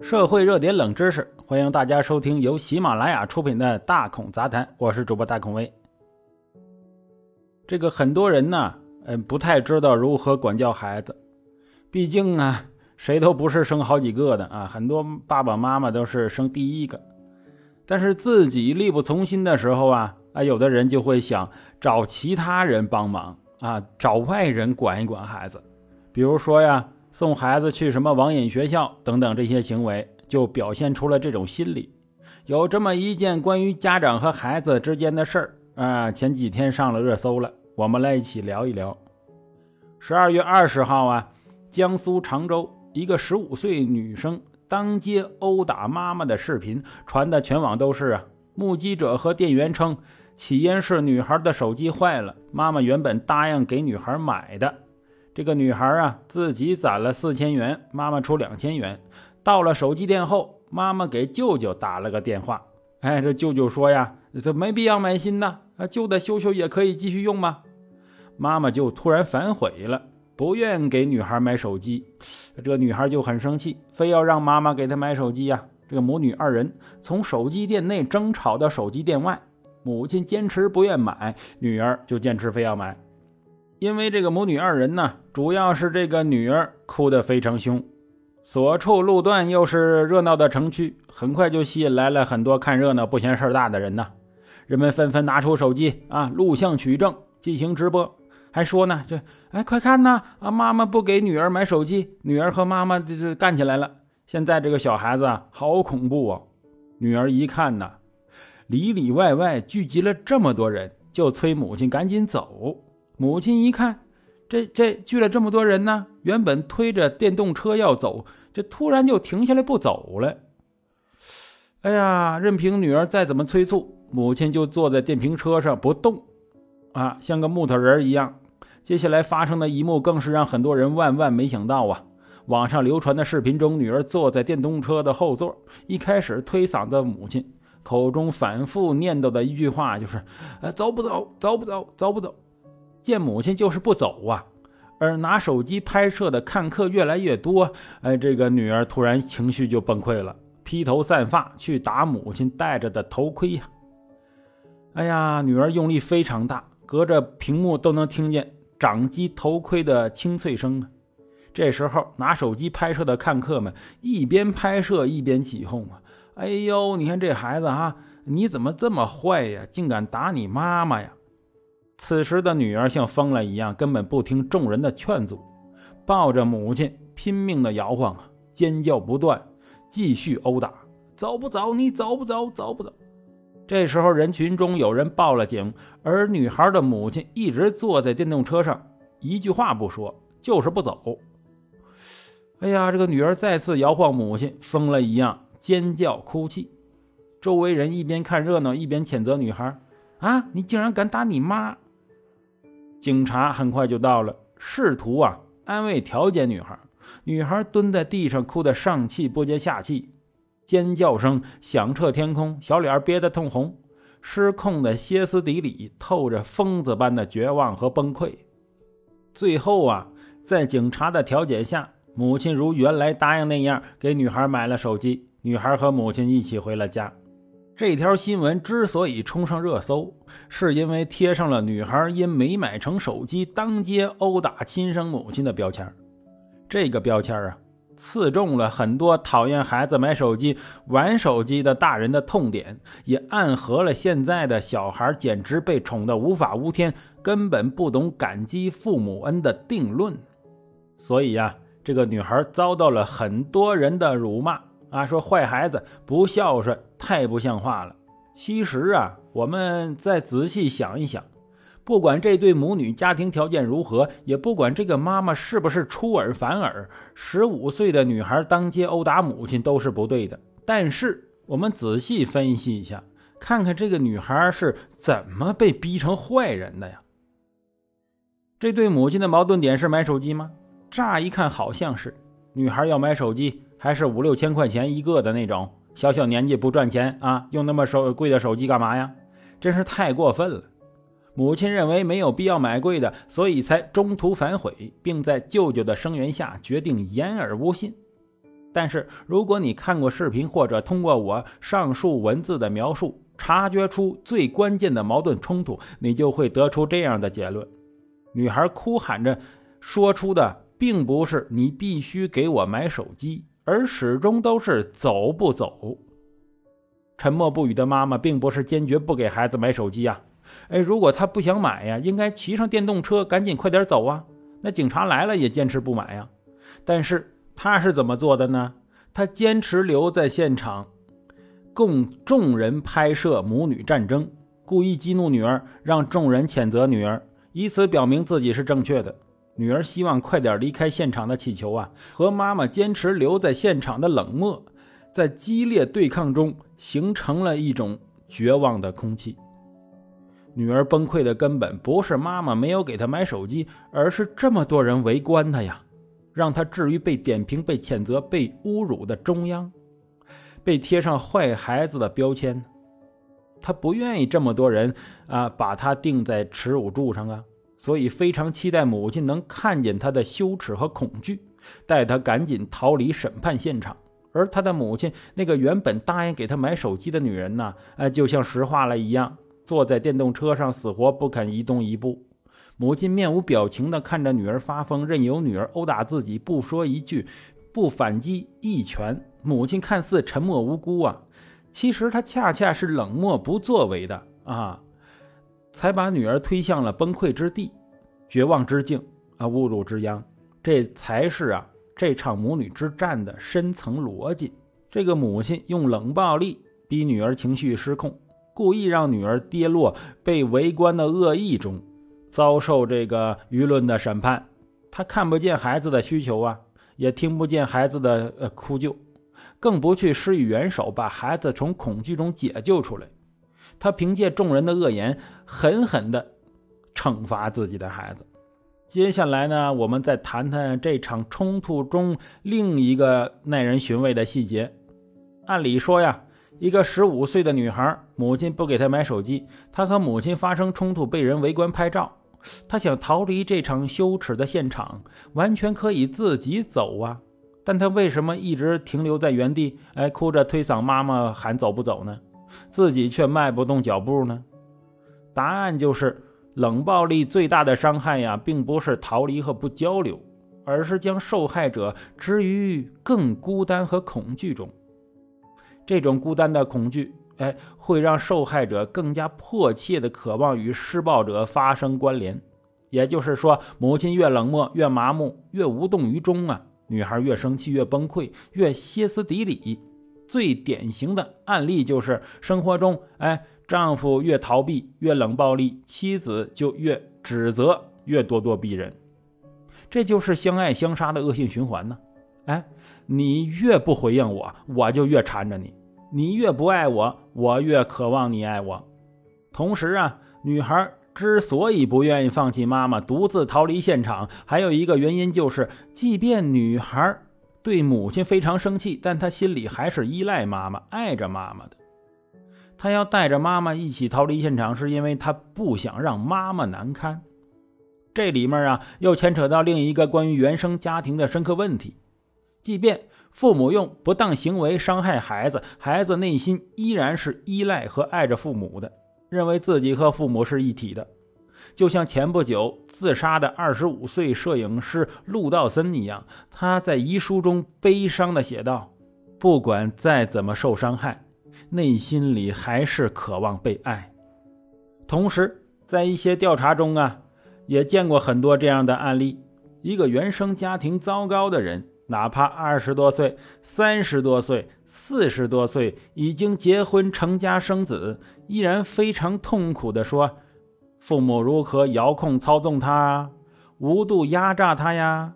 社会热点冷知识，欢迎大家收听由喜马拉雅出品的《大孔杂谈》，我是主播大孔威。这个很多人呢，嗯，不太知道如何管教孩子，毕竟啊，谁都不是生好几个的啊，很多爸爸妈妈都是生第一个。但是自己力不从心的时候啊，啊，有的人就会想找其他人帮忙啊，找外人管一管孩子，比如说呀。送孩子去什么网瘾学校等等这些行为，就表现出了这种心理。有这么一件关于家长和孩子之间的事儿啊，前几天上了热搜了，我们来一起聊一聊。十二月二十号啊，江苏常州一个十五岁女生当街殴打妈妈的视频传的全网都是啊。目击者和店员称，起因是女孩的手机坏了，妈妈原本答应给女孩买的。这个女孩啊，自己攒了四千元，妈妈出两千元。到了手机店后，妈妈给舅舅打了个电话。哎，这舅舅说呀，这没必要买新的，啊，旧的修修也可以继续用吗？妈妈就突然反悔了，不愿给女孩买手机。这个女孩就很生气，非要让妈妈给她买手机呀。这个母女二人从手机店内争吵到手机店外，母亲坚持不愿买，女儿就坚持非要买。因为这个母女二人呢，主要是这个女儿哭得非常凶，所处路段又是热闹的城区，很快就吸引来了很多看热闹不嫌事儿大的人呢。人们纷纷拿出手机啊，录像取证，进行直播，还说呢，这哎，快看呐，啊，妈妈不给女儿买手机，女儿和妈妈这这干起来了。现在这个小孩子啊，好恐怖啊！女儿一看呐，里里外外聚集了这么多人，就催母亲赶紧走。母亲一看，这这聚了这么多人呢，原本推着电动车要走，这突然就停下来不走了。哎呀，任凭女儿再怎么催促，母亲就坐在电瓶车上不动，啊，像个木头人一样。接下来发生的一幕更是让很多人万万没想到啊！网上流传的视频中，女儿坐在电动车的后座，一开始推搡着母亲，口中反复念叨的一句话就是：“呃，走不走？走不走？走不走？”见母亲就是不走啊，而拿手机拍摄的看客越来越多，哎，这个女儿突然情绪就崩溃了，披头散发去打母亲戴着的头盔呀！哎呀，女儿用力非常大，隔着屏幕都能听见掌击头盔的清脆声啊！这时候拿手机拍摄的看客们一边拍摄一边起哄啊！哎呦，你看这孩子啊，你怎么这么坏呀？竟敢打你妈妈呀！此时的女儿像疯了一样，根本不听众人的劝阻，抱着母亲拼命的摇晃啊，尖叫不断，继续殴打。走不走？你走不走？走不走？这时候人群中有人报了警，而女孩的母亲一直坐在电动车上，一句话不说，就是不走。哎呀，这个女儿再次摇晃母亲，疯了一样尖叫哭泣。周围人一边看热闹，一边谴责女孩：“啊，你竟然敢打你妈！”警察很快就到了，试图啊安慰调解女孩。女孩蹲在地上，哭得上气不接下气，尖叫声响彻天空，小脸憋得通红，失控的歇斯底里，透着疯子般的绝望和崩溃。最后啊，在警察的调解下，母亲如原来答应那样给女孩买了手机，女孩和母亲一起回了家。这条新闻之所以冲上热搜，是因为贴上了女孩因没买成手机当街殴打亲生母亲的标签。这个标签啊，刺中了很多讨厌孩子买手机、玩手机的大人的痛点，也暗合了现在的小孩简直被宠得无法无天，根本不懂感激父母恩的定论。所以呀，这个女孩遭到了很多人的辱骂。啊，说坏孩子不孝顺，太不像话了。其实啊，我们再仔细想一想，不管这对母女家庭条件如何，也不管这个妈妈是不是出尔反尔，十五岁的女孩当街殴打母亲都是不对的。但是我们仔细分析一下，看看这个女孩是怎么被逼成坏人的呀？这对母亲的矛盾点是买手机吗？乍一看好像是，女孩要买手机。还是五六千块钱一个的那种，小小年纪不赚钱啊，用那么手贵的手机干嘛呀？真是太过分了。母亲认为没有必要买贵的，所以才中途反悔，并在舅舅的声援下决定言而无信。但是如果你看过视频，或者通过我上述文字的描述，察觉出最关键的矛盾冲突，你就会得出这样的结论：女孩哭喊着说出的，并不是你必须给我买手机，而始终都是走不走。沉默不语的妈妈，并不是坚决不给孩子买手机呀。哎，如果他不想买呀，应该骑上电动车，赶紧快点走啊！那警察来了也坚持不买呀。但是他是怎么做的呢？他坚持留在现场，供众人拍摄母女战争，故意激怒女儿，让众人谴责女儿，以此表明自己是正确的。女儿希望快点离开现场的祈求啊，和妈妈坚持留在现场的冷漠，在激烈对抗中形成了一种绝望的空气。女儿崩溃的根本不是妈妈没有给她买手机，而是这么多人围观她呀，让她至于被点评、被谴责、被侮辱的中央，被贴上坏孩子的标签。她不愿意这么多人啊把她钉在耻辱柱上啊，所以非常期待母亲能看见他的羞耻和恐惧，带他赶紧逃离审判现场。而他的母亲，那个原本答应给他买手机的女人呢，呃，就像石化了一样。坐在电动车上，死活不肯移动一步。母亲面无表情地看着女儿发疯，任由女儿殴打自己，不说一句，不反击一拳。母亲看似沉默无辜啊，其实她恰恰是冷漠不作为的啊，才把女儿推向了崩溃之地、绝望之境啊、侮辱之殃。这才是啊这场母女之战的深层逻辑。这个母亲用冷暴力逼女儿情绪失控。故意让女儿跌落被围观的恶意中，遭受这个舆论的审判。她看不见孩子的需求啊，也听不见孩子的呃哭救，更不去施以援手，把孩子从恐惧中解救出来。他凭借众人的恶言，狠狠地惩罚自己的孩子。接下来呢，我们再谈谈这场冲突中另一个耐人寻味的细节。按理说呀。一个十五岁的女孩，母亲不给她买手机，她和母亲发生冲突，被人围观拍照。她想逃离这场羞耻的现场，完全可以自己走啊！但她为什么一直停留在原地？哎，哭着推搡妈妈喊走不走呢？自己却迈不动脚步呢？答案就是，冷暴力最大的伤害呀，并不是逃离和不交流，而是将受害者置于更孤单和恐惧中。这种孤单的恐惧，哎，会让受害者更加迫切地渴望与施暴者发生关联。也就是说，母亲越冷漠、越麻木、越无动于衷啊，女孩越生气、越崩溃、越歇斯底里。最典型的案例就是生活中，哎，丈夫越逃避、越冷暴力，妻子就越指责、越咄咄逼人。这就是相爱相杀的恶性循环呢。哎，你越不回应我，我就越缠着你；你越不爱我，我越渴望你爱我。同时啊，女孩之所以不愿意放弃妈妈，独自逃离现场，还有一个原因就是，即便女孩对母亲非常生气，但他心里还是依赖妈妈，爱着妈妈的。他要带着妈妈一起逃离现场，是因为他不想让妈妈难堪。这里面啊，又牵扯到另一个关于原生家庭的深刻问题。即便父母用不当行为伤害孩子，孩子内心依然是依赖和爱着父母的，认为自己和父母是一体的。就像前不久自杀的二十五岁摄影师陆道森一样，他在遗书中悲伤地写道：“不管再怎么受伤害，内心里还是渴望被爱。”同时，在一些调查中啊，也见过很多这样的案例：一个原生家庭糟糕的人。哪怕二十多岁、三十多岁、四十多岁，已经结婚成家生子，依然非常痛苦地说：“父母如何遥控操纵他，无度压榨他呀，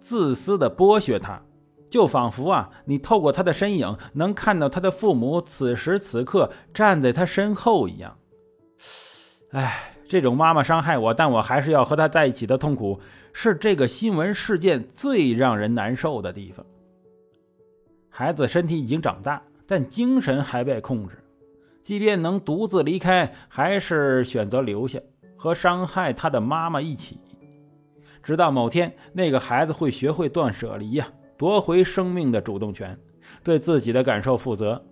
自私的剥削他，就仿佛啊，你透过他的身影，能看到他的父母此时此刻站在他身后一样。”哎。这种妈妈伤害我，但我还是要和她在一起的痛苦，是这个新闻事件最让人难受的地方。孩子身体已经长大，但精神还被控制，即便能独自离开，还是选择留下和伤害他的妈妈一起。直到某天，那个孩子会学会断舍离呀，夺回生命的主动权，对自己的感受负责。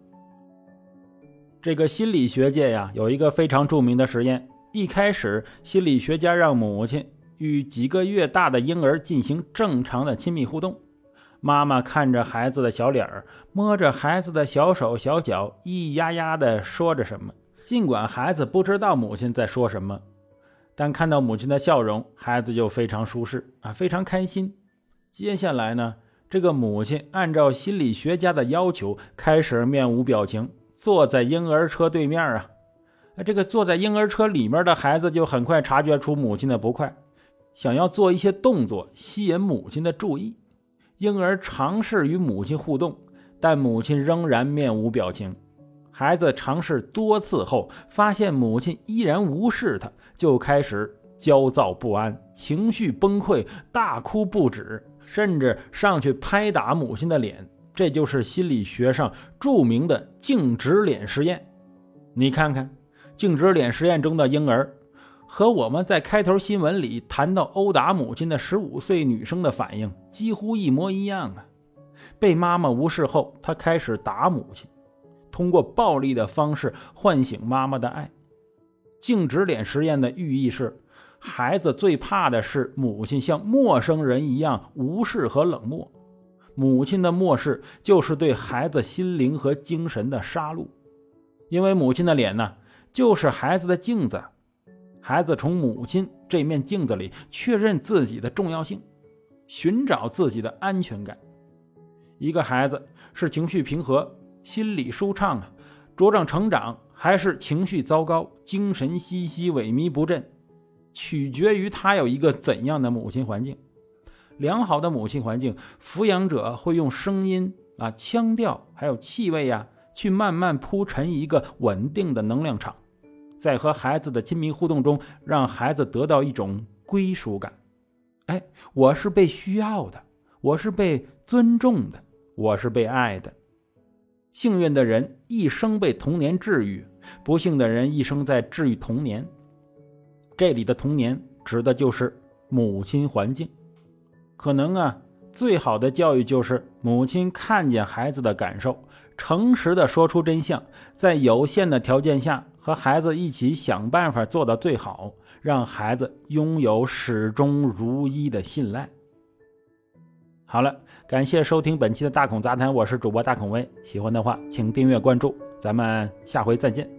这个心理学界呀，有一个非常著名的实验。一开始，心理学家让母亲与几个月大的婴儿进行正常的亲密互动。妈妈看着孩子的小脸儿，摸着孩子的小手小脚，咿咿呀呀地说着什么。尽管孩子不知道母亲在说什么，但看到母亲的笑容，孩子就非常舒适啊，非常开心。接下来呢，这个母亲按照心理学家的要求，开始面无表情。坐在婴儿车对面啊，这个坐在婴儿车里面的孩子就很快察觉出母亲的不快，想要做一些动作吸引母亲的注意。婴儿尝试与母亲互动，但母亲仍然面无表情。孩子尝试多次后，发现母亲依然无视他，就开始焦躁不安，情绪崩溃，大哭不止，甚至上去拍打母亲的脸。这就是心理学上著名的静止脸实验。你看看，静止脸实验中的婴儿，和我们在开头新闻里谈到殴打母亲的十五岁女生的反应几乎一模一样啊！被妈妈无视后，他开始打母亲，通过暴力的方式唤醒妈妈的爱。静止脸实验的寓意是，孩子最怕的是母亲像陌生人一样无视和冷漠。母亲的漠视就是对孩子心灵和精神的杀戮，因为母亲的脸呢，就是孩子的镜子，孩子从母亲这面镜子里确认自己的重要性，寻找自己的安全感。一个孩子是情绪平和、心理舒畅啊，茁壮成长，还是情绪糟糕、精神兮兮、萎靡不振，取决于他有一个怎样的母亲环境。良好的母亲环境，抚养者会用声音啊、腔调还有气味呀，去慢慢铺陈一个稳定的能量场，在和孩子的亲密互动中，让孩子得到一种归属感。哎，我是被需要的，我是被尊重的，我是被爱的。幸运的人一生被童年治愈，不幸的人一生在治愈童年。这里的童年指的就是母亲环境。可能啊，最好的教育就是母亲看见孩子的感受，诚实的说出真相，在有限的条件下和孩子一起想办法做到最好，让孩子拥有始终如一的信赖。好了，感谢收听本期的大孔杂谈，我是主播大孔威，喜欢的话请订阅关注，咱们下回再见。